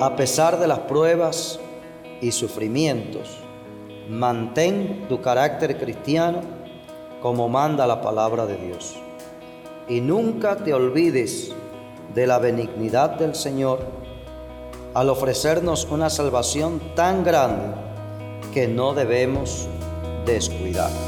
A pesar de las pruebas y sufrimientos, mantén tu carácter cristiano como manda la palabra de Dios. Y nunca te olvides de la benignidad del Señor al ofrecernos una salvación tan grande que no debemos descuidar.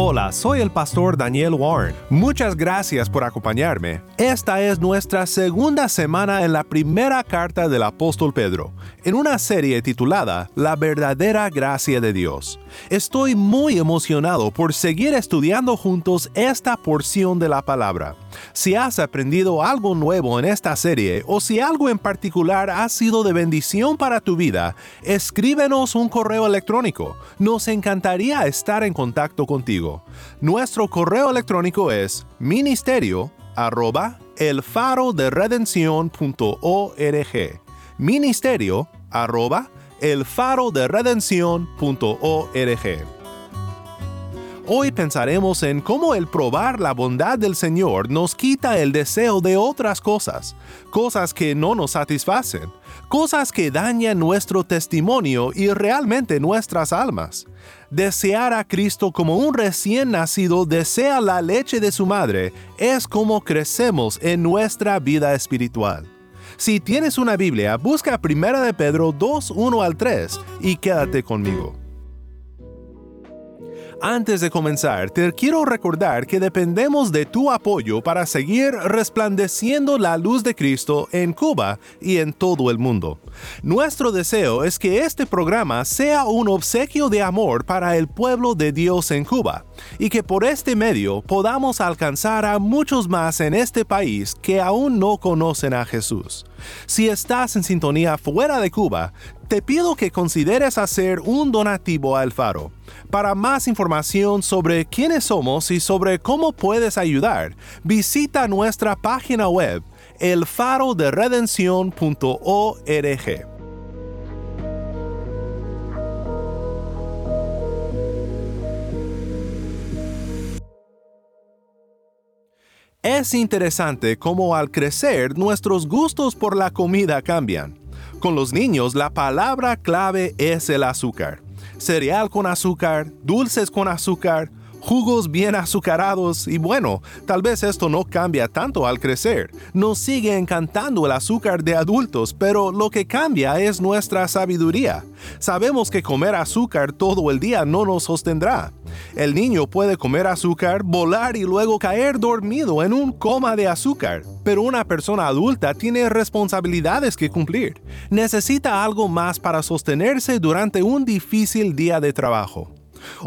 Hola, soy el pastor Daniel Warren. Muchas gracias por acompañarme. Esta es nuestra segunda semana en la primera carta del apóstol Pedro, en una serie titulada La verdadera gracia de Dios. Estoy muy emocionado por seguir estudiando juntos esta porción de la palabra. Si has aprendido algo nuevo en esta serie o si algo en particular ha sido de bendición para tu vida, escríbenos un correo electrónico. Nos encantaría estar en contacto contigo. Nuestro correo electrónico es ministerio arroba el faro de Ministerio arroba el faro de Hoy pensaremos en cómo el probar la bondad del Señor nos quita el deseo de otras cosas, cosas que no nos satisfacen, cosas que dañan nuestro testimonio y realmente nuestras almas. Desear a Cristo como un recién nacido desea la leche de su madre es como crecemos en nuestra vida espiritual. Si tienes una Biblia, busca 1 de Pedro 2, 1 al 3 y quédate conmigo. Antes de comenzar, te quiero recordar que dependemos de tu apoyo para seguir resplandeciendo la luz de Cristo en Cuba y en todo el mundo. Nuestro deseo es que este programa sea un obsequio de amor para el pueblo de Dios en Cuba y que por este medio podamos alcanzar a muchos más en este país que aún no conocen a Jesús. Si estás en sintonía fuera de Cuba, te pido que consideres hacer un donativo al faro. Para más información sobre quiénes somos y sobre cómo puedes ayudar, visita nuestra página web elfaroderedención.org. Es interesante cómo al crecer nuestros gustos por la comida cambian. Con los niños la palabra clave es el azúcar. Cereal con azúcar, dulces con azúcar, jugos bien azucarados y bueno, tal vez esto no cambia tanto al crecer. Nos sigue encantando el azúcar de adultos, pero lo que cambia es nuestra sabiduría. Sabemos que comer azúcar todo el día no nos sostendrá. El niño puede comer azúcar, volar y luego caer dormido en un coma de azúcar, pero una persona adulta tiene responsabilidades que cumplir. Necesita algo más para sostenerse durante un difícil día de trabajo.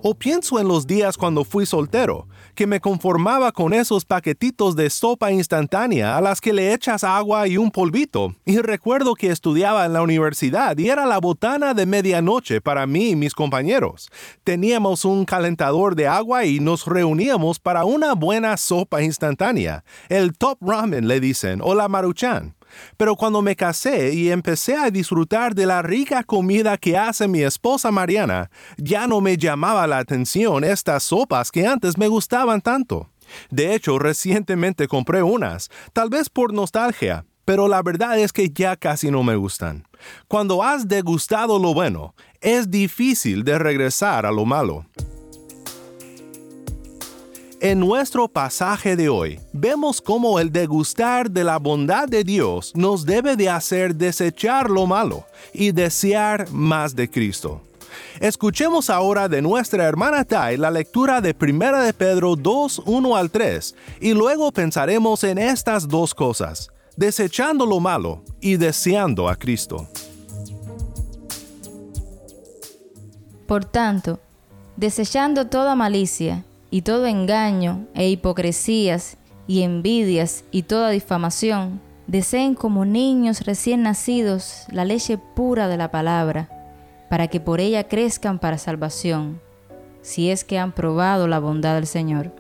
O pienso en los días cuando fui soltero, que me conformaba con esos paquetitos de sopa instantánea a las que le echas agua y un polvito. Y recuerdo que estudiaba en la universidad y era la botana de medianoche para mí y mis compañeros. Teníamos un calentador de agua y nos reuníamos para una buena sopa instantánea. El top ramen le dicen, o la maruchan. Pero cuando me casé y empecé a disfrutar de la rica comida que hace mi esposa Mariana, ya no me llamaba la atención estas sopas que antes me gustaban tanto. De hecho, recientemente compré unas, tal vez por nostalgia, pero la verdad es que ya casi no me gustan. Cuando has degustado lo bueno, es difícil de regresar a lo malo. En nuestro pasaje de hoy, vemos cómo el degustar de la bondad de Dios nos debe de hacer desechar lo malo y desear más de Cristo. Escuchemos ahora de nuestra hermana Tai la lectura de 1 de Pedro 2, 1 al 3, y luego pensaremos en estas dos cosas, desechando lo malo y deseando a Cristo. Por tanto, desechando toda malicia y todo engaño e hipocresías y envidias y toda difamación, deseen como niños recién nacidos la leche pura de la palabra, para que por ella crezcan para salvación, si es que han probado la bondad del Señor.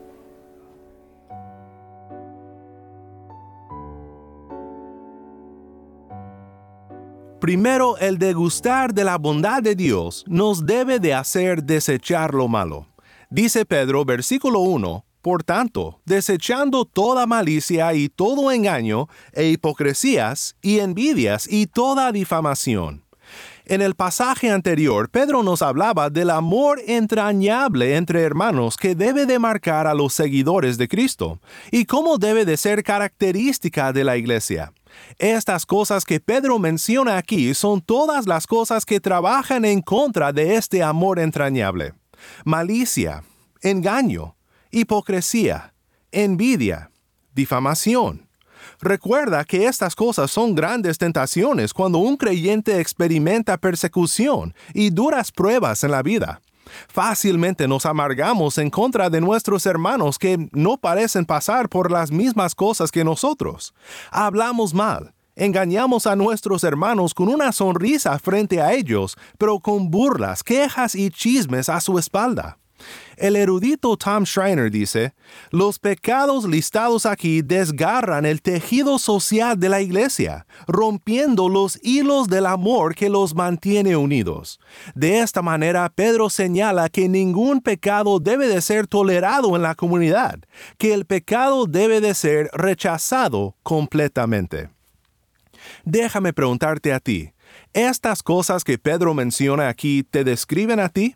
Primero, el degustar de la bondad de Dios nos debe de hacer desechar lo malo. Dice Pedro, versículo 1, Por tanto, desechando toda malicia y todo engaño, e hipocresías, y envidias, y toda difamación. En el pasaje anterior, Pedro nos hablaba del amor entrañable entre hermanos que debe de marcar a los seguidores de Cristo, y cómo debe de ser característica de la iglesia. Estas cosas que Pedro menciona aquí son todas las cosas que trabajan en contra de este amor entrañable. Malicia, engaño, hipocresía, envidia, difamación. Recuerda que estas cosas son grandes tentaciones cuando un creyente experimenta persecución y duras pruebas en la vida. Fácilmente nos amargamos en contra de nuestros hermanos que no parecen pasar por las mismas cosas que nosotros. Hablamos mal, engañamos a nuestros hermanos con una sonrisa frente a ellos, pero con burlas, quejas y chismes a su espalda. El erudito Tom Schreiner dice, los pecados listados aquí desgarran el tejido social de la iglesia, rompiendo los hilos del amor que los mantiene unidos. De esta manera, Pedro señala que ningún pecado debe de ser tolerado en la comunidad, que el pecado debe de ser rechazado completamente. Déjame preguntarte a ti, ¿estas cosas que Pedro menciona aquí te describen a ti?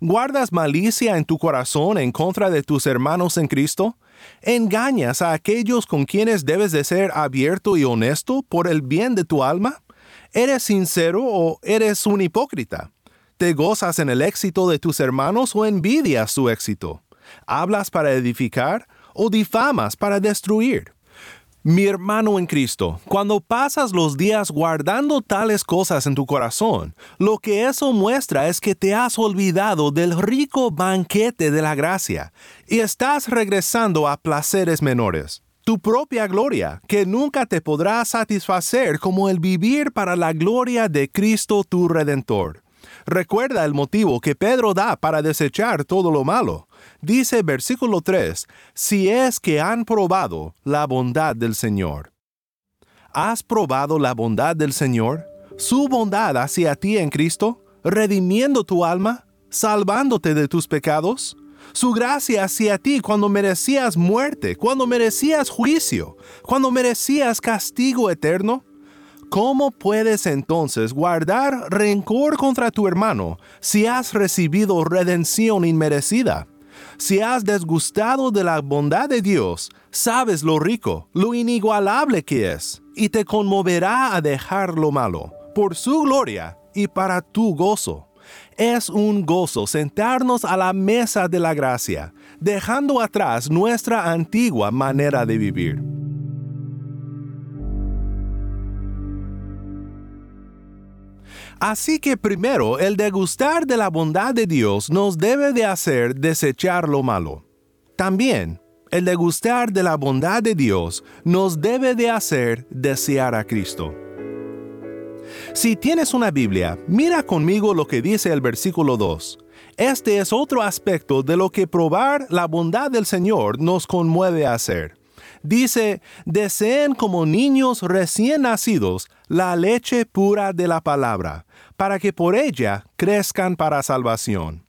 ¿Guardas malicia en tu corazón en contra de tus hermanos en Cristo? ¿Engañas a aquellos con quienes debes de ser abierto y honesto por el bien de tu alma? ¿Eres sincero o eres un hipócrita? ¿Te gozas en el éxito de tus hermanos o envidias su éxito? ¿Hablas para edificar o difamas para destruir? Mi hermano en Cristo, cuando pasas los días guardando tales cosas en tu corazón, lo que eso muestra es que te has olvidado del rico banquete de la gracia y estás regresando a placeres menores. Tu propia gloria, que nunca te podrá satisfacer como el vivir para la gloria de Cristo tu Redentor. Recuerda el motivo que Pedro da para desechar todo lo malo. Dice versículo 3, si es que han probado la bondad del Señor. ¿Has probado la bondad del Señor? ¿Su bondad hacia ti en Cristo? ¿Redimiendo tu alma? ¿Salvándote de tus pecados? Su gracia hacia ti cuando merecías muerte, cuando merecías juicio, cuando merecías castigo eterno? ¿Cómo puedes entonces guardar rencor contra tu hermano si has recibido redención inmerecida? Si has desgustado de la bondad de Dios, sabes lo rico, lo inigualable que es, y te conmoverá a dejar lo malo, por su gloria y para tu gozo. Es un gozo sentarnos a la mesa de la gracia, dejando atrás nuestra antigua manera de vivir. Así que primero, el degustar de la bondad de Dios nos debe de hacer desechar lo malo. También, el degustar de la bondad de Dios nos debe de hacer desear a Cristo. Si tienes una Biblia, mira conmigo lo que dice el versículo 2. Este es otro aspecto de lo que probar la bondad del Señor nos conmueve a hacer. Dice, deseen como niños recién nacidos la leche pura de la palabra, para que por ella crezcan para salvación.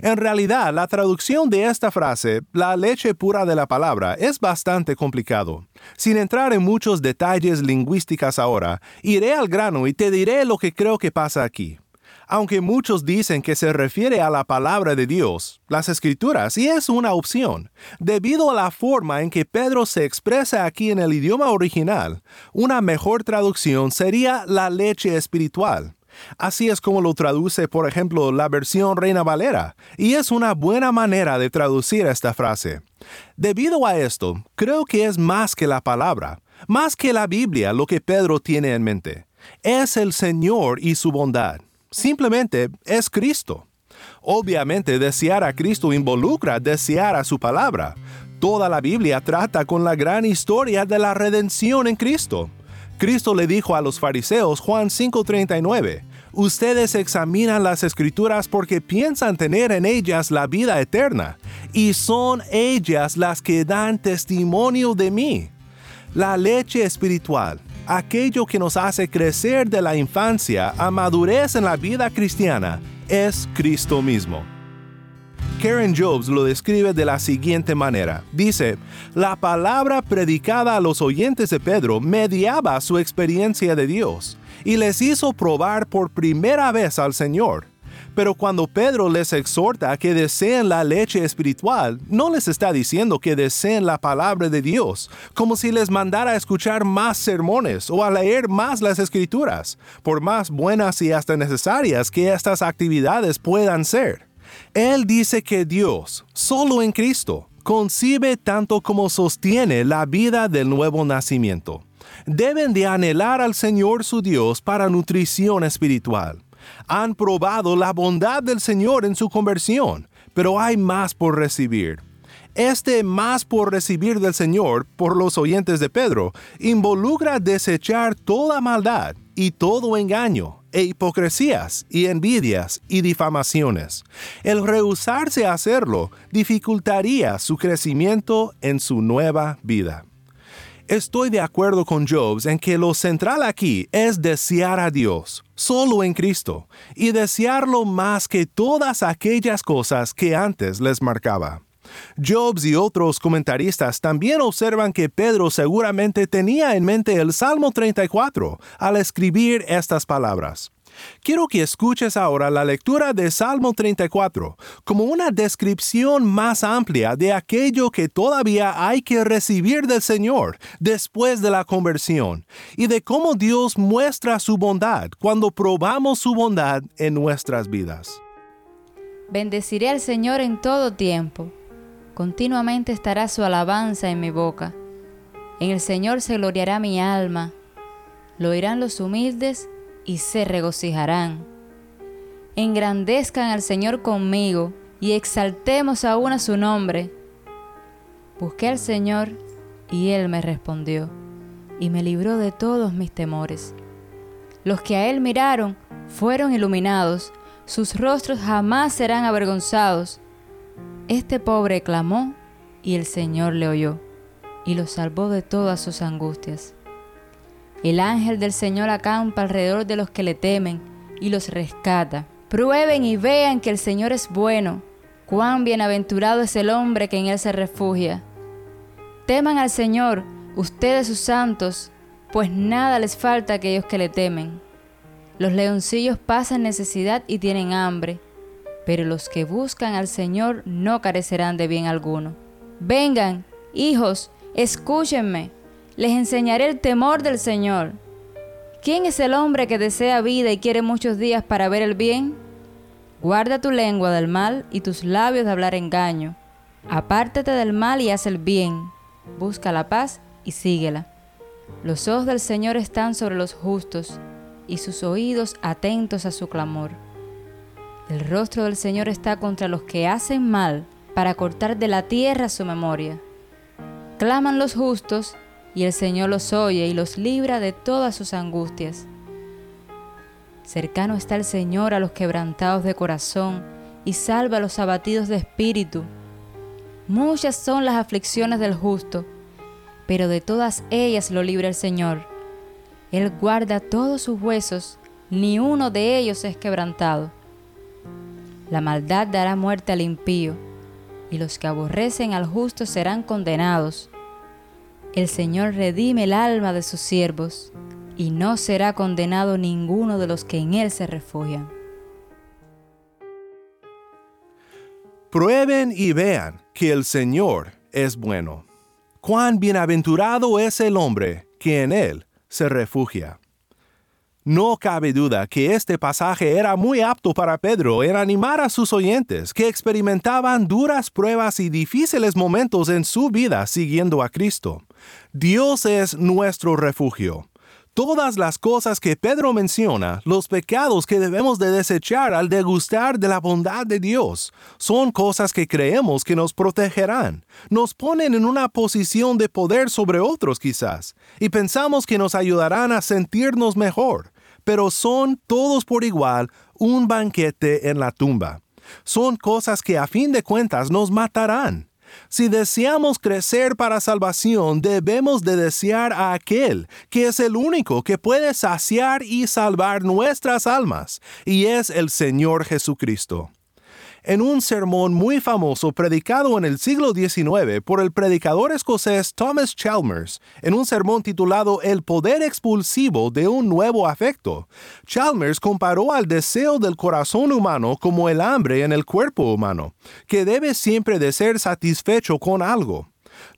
En realidad, la traducción de esta frase, la leche pura de la palabra, es bastante complicado. Sin entrar en muchos detalles lingüísticos ahora, iré al grano y te diré lo que creo que pasa aquí aunque muchos dicen que se refiere a la palabra de Dios, las escrituras, y es una opción. Debido a la forma en que Pedro se expresa aquí en el idioma original, una mejor traducción sería la leche espiritual. Así es como lo traduce, por ejemplo, la versión Reina Valera, y es una buena manera de traducir esta frase. Debido a esto, creo que es más que la palabra, más que la Biblia lo que Pedro tiene en mente. Es el Señor y su bondad. Simplemente es Cristo. Obviamente desear a Cristo involucra desear a su palabra. Toda la Biblia trata con la gran historia de la redención en Cristo. Cristo le dijo a los fariseos Juan 5:39, Ustedes examinan las escrituras porque piensan tener en ellas la vida eterna, y son ellas las que dan testimonio de mí. La leche espiritual, aquello que nos hace crecer de la infancia a madurez en la vida cristiana, es Cristo mismo. Karen Jobs lo describe de la siguiente manera. Dice, la palabra predicada a los oyentes de Pedro mediaba su experiencia de Dios y les hizo probar por primera vez al Señor. Pero cuando Pedro les exhorta a que deseen la leche espiritual, no les está diciendo que deseen la palabra de Dios, como si les mandara a escuchar más sermones o a leer más las escrituras, por más buenas y hasta necesarias que estas actividades puedan ser. Él dice que Dios, solo en Cristo, concibe tanto como sostiene la vida del nuevo nacimiento. Deben de anhelar al Señor su Dios para nutrición espiritual han probado la bondad del Señor en su conversión, pero hay más por recibir. Este más por recibir del Señor por los oyentes de Pedro involucra desechar toda maldad y todo engaño, e hipocresías, y envidias, y difamaciones. El rehusarse a hacerlo dificultaría su crecimiento en su nueva vida. Estoy de acuerdo con Jobs en que lo central aquí es desear a Dios, solo en Cristo, y desearlo más que todas aquellas cosas que antes les marcaba. Jobs y otros comentaristas también observan que Pedro seguramente tenía en mente el Salmo 34 al escribir estas palabras. Quiero que escuches ahora la lectura de Salmo 34 como una descripción más amplia de aquello que todavía hay que recibir del Señor después de la conversión y de cómo Dios muestra su bondad cuando probamos su bondad en nuestras vidas. Bendeciré al Señor en todo tiempo. Continuamente estará su alabanza en mi boca. En el Señor se gloriará mi alma. Lo oirán los humildes y se regocijarán. Engrandezcan al Señor conmigo y exaltemos aún a su nombre. Busqué al Señor y Él me respondió y me libró de todos mis temores. Los que a Él miraron fueron iluminados, sus rostros jamás serán avergonzados. Este pobre clamó y el Señor le oyó y lo salvó de todas sus angustias. El ángel del Señor acampa alrededor de los que le temen y los rescata. Prueben y vean que el Señor es bueno. Cuán bienaventurado es el hombre que en él se refugia. Teman al Señor, ustedes sus santos, pues nada les falta a aquellos que le temen. Los leoncillos pasan necesidad y tienen hambre, pero los que buscan al Señor no carecerán de bien alguno. Vengan, hijos, escúchenme les enseñaré el temor del Señor. ¿Quién es el hombre que desea vida y quiere muchos días para ver el bien? Guarda tu lengua del mal y tus labios de hablar engaño. Apártate del mal y haz el bien. Busca la paz y síguela. Los ojos del Señor están sobre los justos y sus oídos atentos a su clamor. El rostro del Señor está contra los que hacen mal para cortar de la tierra su memoria. Claman los justos y el Señor los oye y los libra de todas sus angustias. Cercano está el Señor a los quebrantados de corazón y salva a los abatidos de espíritu. Muchas son las aflicciones del justo, pero de todas ellas lo libra el Señor. Él guarda todos sus huesos, ni uno de ellos es quebrantado. La maldad dará muerte al impío, y los que aborrecen al justo serán condenados. El Señor redime el alma de sus siervos, y no será condenado ninguno de los que en Él se refugian. Prueben y vean que el Señor es bueno. Cuán bienaventurado es el hombre que en Él se refugia. No cabe duda que este pasaje era muy apto para Pedro en animar a sus oyentes que experimentaban duras pruebas y difíciles momentos en su vida siguiendo a Cristo. Dios es nuestro refugio. Todas las cosas que Pedro menciona, los pecados que debemos de desechar al degustar de la bondad de Dios, son cosas que creemos que nos protegerán, nos ponen en una posición de poder sobre otros quizás, y pensamos que nos ayudarán a sentirnos mejor, pero son todos por igual un banquete en la tumba. Son cosas que a fin de cuentas nos matarán. Si deseamos crecer para salvación, debemos de desear a aquel que es el único que puede saciar y salvar nuestras almas, y es el Señor Jesucristo en un sermón muy famoso predicado en el siglo XIX por el predicador escocés Thomas Chalmers, en un sermón titulado El poder expulsivo de un nuevo afecto. Chalmers comparó al deseo del corazón humano como el hambre en el cuerpo humano, que debe siempre de ser satisfecho con algo.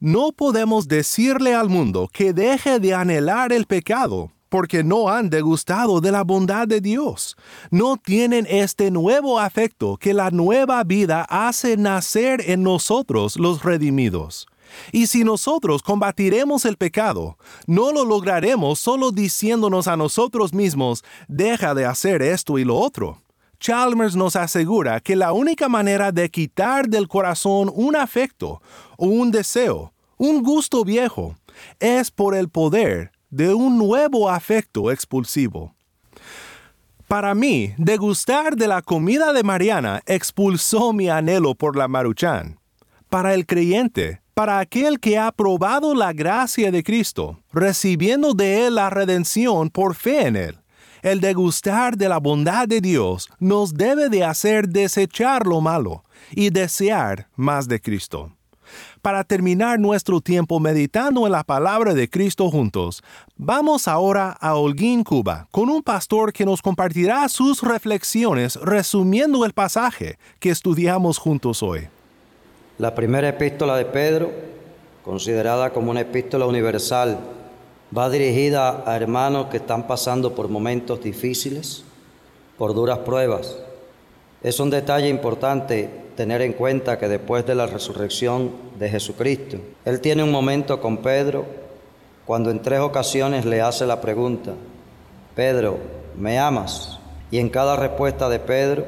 No podemos decirle al mundo que deje de anhelar el pecado, porque no han degustado de la bondad de Dios. No tienen este nuevo afecto que la nueva vida hace nacer en nosotros los redimidos. Y si nosotros combatiremos el pecado, no lo lograremos solo diciéndonos a nosotros mismos, deja de hacer esto y lo otro. Chalmers nos asegura que la única manera de quitar del corazón un afecto o un deseo, un gusto viejo, es por el poder de un nuevo afecto expulsivo. Para mí, degustar de la comida de Mariana expulsó mi anhelo por la maruchan. Para el creyente, para aquel que ha probado la gracia de Cristo, recibiendo de Él la redención por fe en Él, el degustar de la bondad de Dios nos debe de hacer desechar lo malo y desear más de Cristo para terminar nuestro tiempo meditando en la palabra de Cristo juntos, vamos ahora a Holguín, Cuba, con un pastor que nos compartirá sus reflexiones resumiendo el pasaje que estudiamos juntos hoy. La primera epístola de Pedro, considerada como una epístola universal, va dirigida a hermanos que están pasando por momentos difíciles, por duras pruebas. Es un detalle importante tener en cuenta que después de la resurrección de Jesucristo, Él tiene un momento con Pedro cuando en tres ocasiones le hace la pregunta, Pedro, ¿me amas? Y en cada respuesta de Pedro,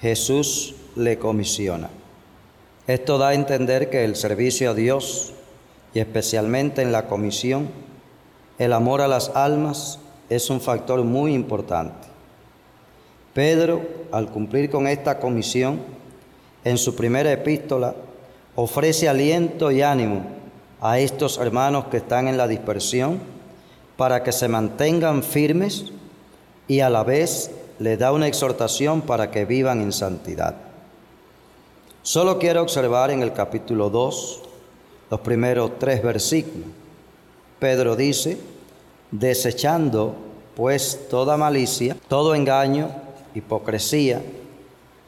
Jesús le comisiona. Esto da a entender que el servicio a Dios, y especialmente en la comisión, el amor a las almas es un factor muy importante. Pedro, al cumplir con esta comisión, en su primera epístola, ofrece aliento y ánimo a estos hermanos que están en la dispersión para que se mantengan firmes y a la vez le da una exhortación para que vivan en santidad. Solo quiero observar en el capítulo 2 los primeros tres versículos. Pedro dice, desechando pues toda malicia, todo engaño, hipocresía,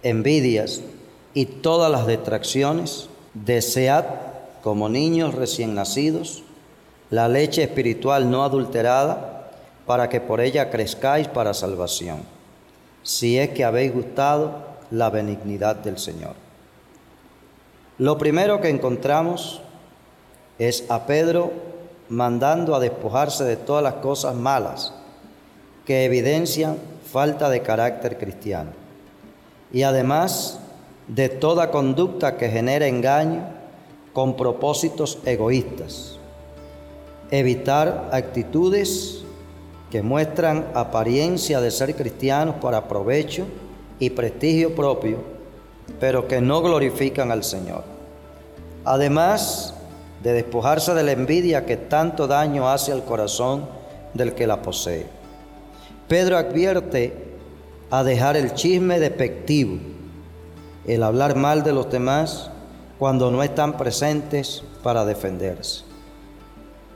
envidias, y todas las distracciones, desead como niños recién nacidos la leche espiritual no adulterada, para que por ella crezcáis para salvación, si es que habéis gustado la benignidad del Señor. Lo primero que encontramos es a Pedro mandando a despojarse de todas las cosas malas que evidencian falta de carácter cristiano. Y además de toda conducta que genere engaño con propósitos egoístas. Evitar actitudes que muestran apariencia de ser cristianos para provecho y prestigio propio, pero que no glorifican al Señor. Además de despojarse de la envidia que tanto daño hace al corazón del que la posee. Pedro advierte a dejar el chisme despectivo el hablar mal de los demás cuando no están presentes para defenderse.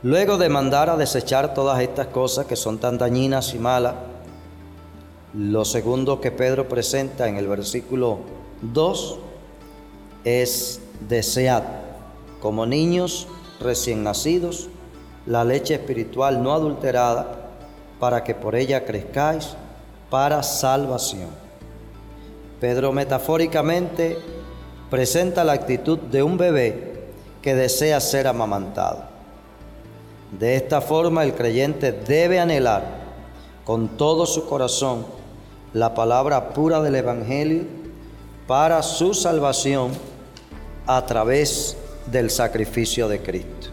Luego de mandar a desechar todas estas cosas que son tan dañinas y malas, lo segundo que Pedro presenta en el versículo 2 es desead como niños recién nacidos la leche espiritual no adulterada para que por ella crezcáis para salvación. Pedro metafóricamente presenta la actitud de un bebé que desea ser amamantado. De esta forma el creyente debe anhelar con todo su corazón la palabra pura del Evangelio para su salvación a través del sacrificio de Cristo.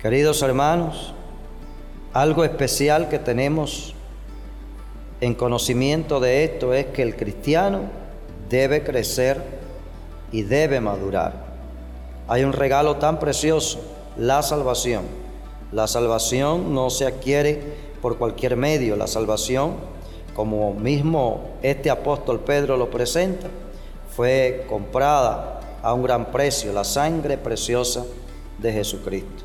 Queridos hermanos, algo especial que tenemos en conocimiento de esto es que el cristiano debe crecer y debe madurar. Hay un regalo tan precioso, la salvación. La salvación no se adquiere por cualquier medio, la salvación como mismo este apóstol Pedro lo presenta, fue comprada a un gran precio, la sangre preciosa de Jesucristo.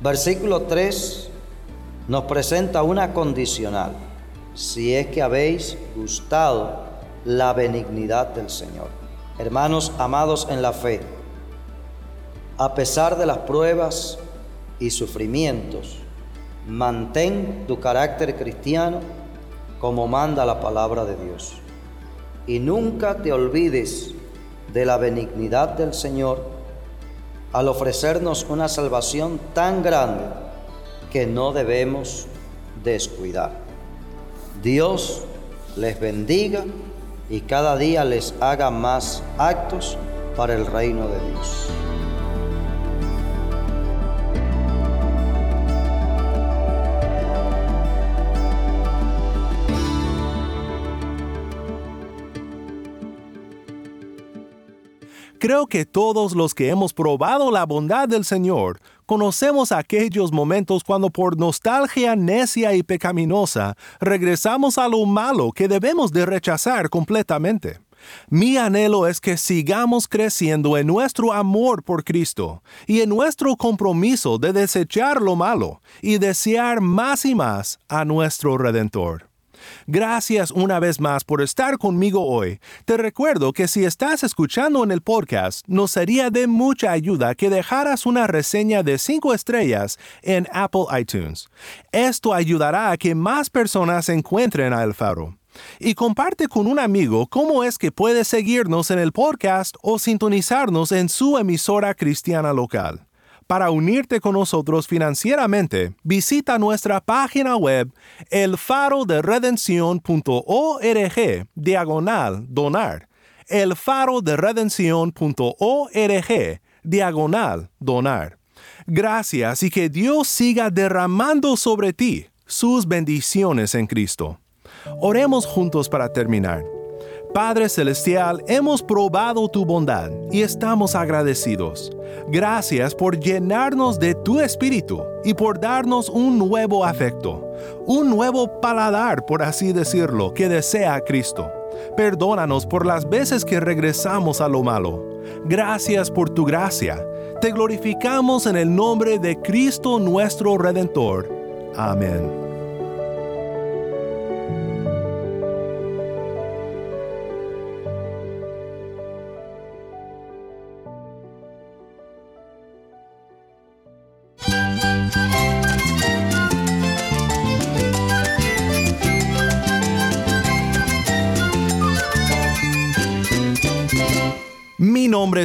Versículo 3 nos presenta una condicional, si es que habéis gustado la benignidad del Señor. Hermanos amados en la fe, a pesar de las pruebas y sufrimientos, mantén tu carácter cristiano como manda la palabra de Dios. Y nunca te olvides de la benignidad del Señor al ofrecernos una salvación tan grande que no debemos descuidar. Dios les bendiga y cada día les haga más actos para el reino de Dios. Creo que todos los que hemos probado la bondad del Señor conocemos aquellos momentos cuando por nostalgia necia y pecaminosa regresamos a lo malo que debemos de rechazar completamente. Mi anhelo es que sigamos creciendo en nuestro amor por Cristo y en nuestro compromiso de desechar lo malo y desear más y más a nuestro Redentor. Gracias una vez más por estar conmigo hoy. Te recuerdo que si estás escuchando en el podcast, nos sería de mucha ayuda que dejaras una reseña de 5 estrellas en Apple iTunes. Esto ayudará a que más personas encuentren a El Faro. Y comparte con un amigo cómo es que puedes seguirnos en el podcast o sintonizarnos en su emisora cristiana local. Para unirte con nosotros financieramente, visita nuestra página web elfaroderedención.org diagonal donar. elfaroderedención.org diagonal donar. Gracias y que Dios siga derramando sobre ti sus bendiciones en Cristo. Oremos juntos para terminar. Padre Celestial, hemos probado tu bondad y estamos agradecidos. Gracias por llenarnos de tu espíritu y por darnos un nuevo afecto, un nuevo paladar, por así decirlo, que desea Cristo. Perdónanos por las veces que regresamos a lo malo. Gracias por tu gracia. Te glorificamos en el nombre de Cristo nuestro Redentor. Amén.